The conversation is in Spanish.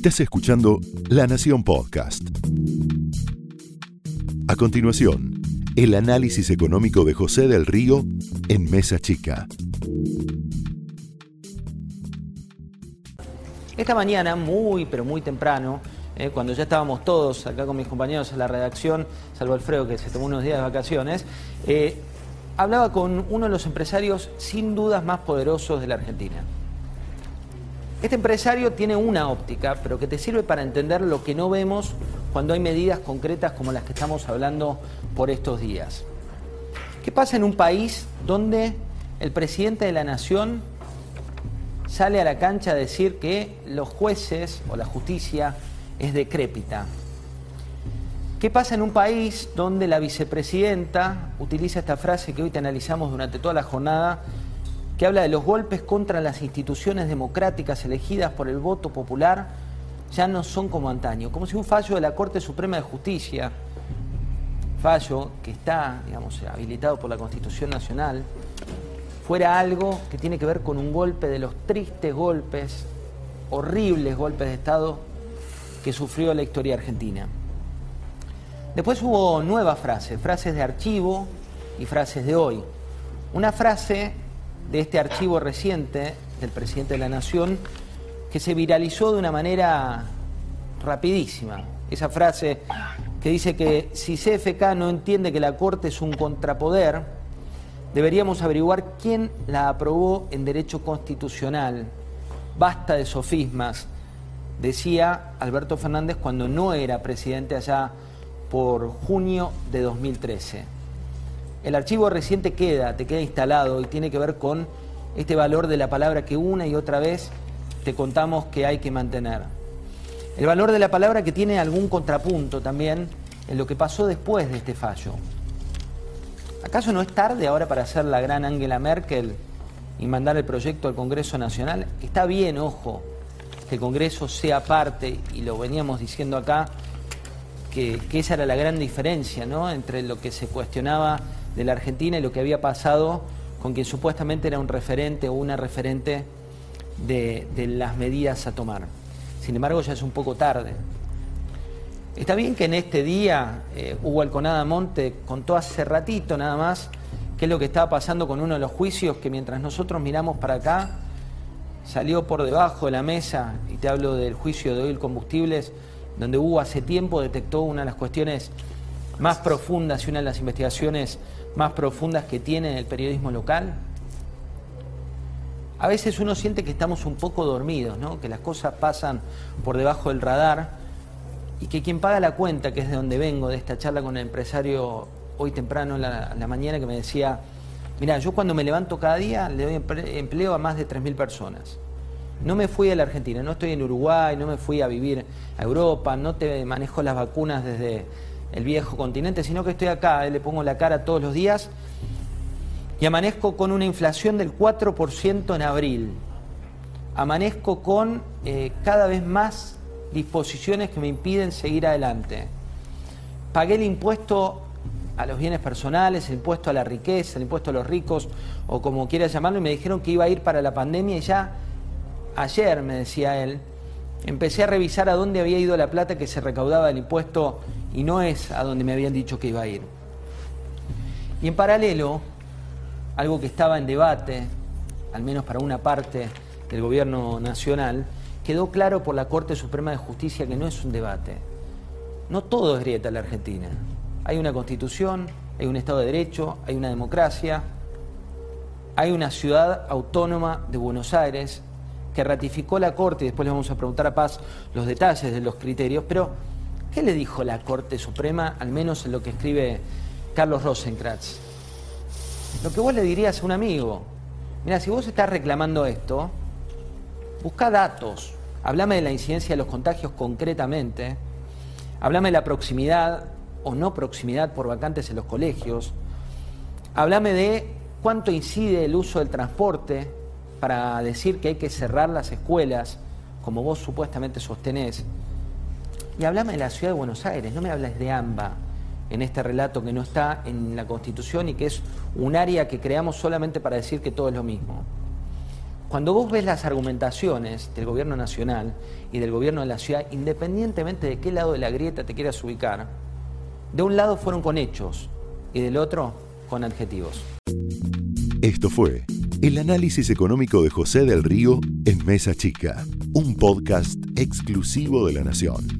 Estás escuchando La Nación Podcast. A continuación, el análisis económico de José del Río en Mesa Chica. Esta mañana, muy pero muy temprano, eh, cuando ya estábamos todos acá con mis compañeros en la redacción, salvo Alfredo que se tomó unos días de vacaciones, eh, hablaba con uno de los empresarios sin dudas más poderosos de la Argentina. Este empresario tiene una óptica, pero que te sirve para entender lo que no vemos cuando hay medidas concretas como las que estamos hablando por estos días. ¿Qué pasa en un país donde el presidente de la nación sale a la cancha a decir que los jueces o la justicia es decrépita? ¿Qué pasa en un país donde la vicepresidenta utiliza esta frase que hoy te analizamos durante toda la jornada que habla de los golpes contra las instituciones democráticas elegidas por el voto popular, ya no son como antaño, como si un fallo de la Corte Suprema de Justicia, fallo que está, digamos, habilitado por la Constitución Nacional, fuera algo que tiene que ver con un golpe de los tristes golpes, horribles golpes de Estado que sufrió la historia argentina. Después hubo nuevas frases, frases de archivo y frases de hoy. Una frase de este archivo reciente del presidente de la Nación que se viralizó de una manera rapidísima. Esa frase que dice que si CFK no entiende que la Corte es un contrapoder, deberíamos averiguar quién la aprobó en derecho constitucional. Basta de sofismas, decía Alberto Fernández cuando no era presidente allá por junio de 2013 el archivo reciente queda, te queda instalado y tiene que ver con este valor de la palabra que una y otra vez te contamos que hay que mantener. El valor de la palabra que tiene algún contrapunto también en lo que pasó después de este fallo. ¿Acaso no es tarde ahora para hacer la gran Angela Merkel y mandar el proyecto al Congreso Nacional? Está bien, ojo, que el Congreso sea parte, y lo veníamos diciendo acá, que, que esa era la gran diferencia ¿no? entre lo que se cuestionaba de la Argentina y lo que había pasado con quien supuestamente era un referente o una referente de, las medidas a tomar. Sin embargo, ya es un poco tarde. Está bien que en este día eh, Hugo Alconada Monte contó hace ratito nada más qué es lo que estaba pasando con uno de los juicios que mientras nosotros miramos para acá, salió por debajo de la mesa, y te hablo del juicio de oil combustibles, donde Hugo hace tiempo detectó una de las cuestiones más profundas y una de las investigaciones más profundas que tiene el periodismo local? A veces uno siente que estamos un poco dormidos, ¿no? que las cosas pasan por debajo del radar y que quien paga la cuenta, que es de donde vengo, de esta charla con el empresario hoy temprano en la, mañana, que me decía, mira, yo cuando me levanto cada día le doy empleo a más de 3.000 personas. No me fui a la Argentina, no estoy en Uruguay, no me fui a vivir a Europa, no te manejo las vacunas desde el viejo continente, sino que estoy acá, eh, le pongo la cara todos los días y amanezco con una inflación del 4% en abril. Amanezco con eh, cada vez más disposiciones que me impiden seguir adelante. Pagué el impuesto a los bienes personales, el impuesto a la riqueza, el impuesto a los ricos, o como quieras llamarlo, y me dijeron que iba a ir para la pandemia y ya ayer, me decía él, empecé a revisar a dónde había ido la plata que se recaudaba del impuesto y no es a donde me habían dicho que iba a ir. Y en paralelo, algo que estaba en debate, al menos para una parte del gobierno nacional, quedó claro por la Corte Suprema de Justicia que no es un debate. No todo es grieta en la Argentina. Hay una constitución, hay un Estado de Derecho, hay una democracia, hay una ciudad autónoma de Buenos Aires que ratificó la Corte, y después le vamos a preguntar a Paz los detalles de los criterios, pero ¿qué le dijo la Corte Suprema, al menos en lo que escribe Carlos Rosenkratz? Lo que vos le dirías a un amigo, mira, si vos estás reclamando esto, busca datos, hablame de la incidencia de los contagios concretamente, hablame de la proximidad o no proximidad por vacantes en los colegios, hablame de cuánto incide el uso del transporte, para decir que hay que cerrar las escuelas, como vos supuestamente sostenés. Y hablame de la ciudad de Buenos Aires, no me hables de AMBA en este relato que no está en la Constitución y que es un área que creamos solamente para decir que todo es lo mismo. cuando vos ves las argumentaciones del gobierno nacional y del gobierno de la ciudad, independientemente de qué lado de la grieta te quieras ubicar, de un lado fueron con hechos y del otro con adjetivos. Esto fue el análisis económico de José del Río en Mesa Chica, un podcast exclusivo de La Nación.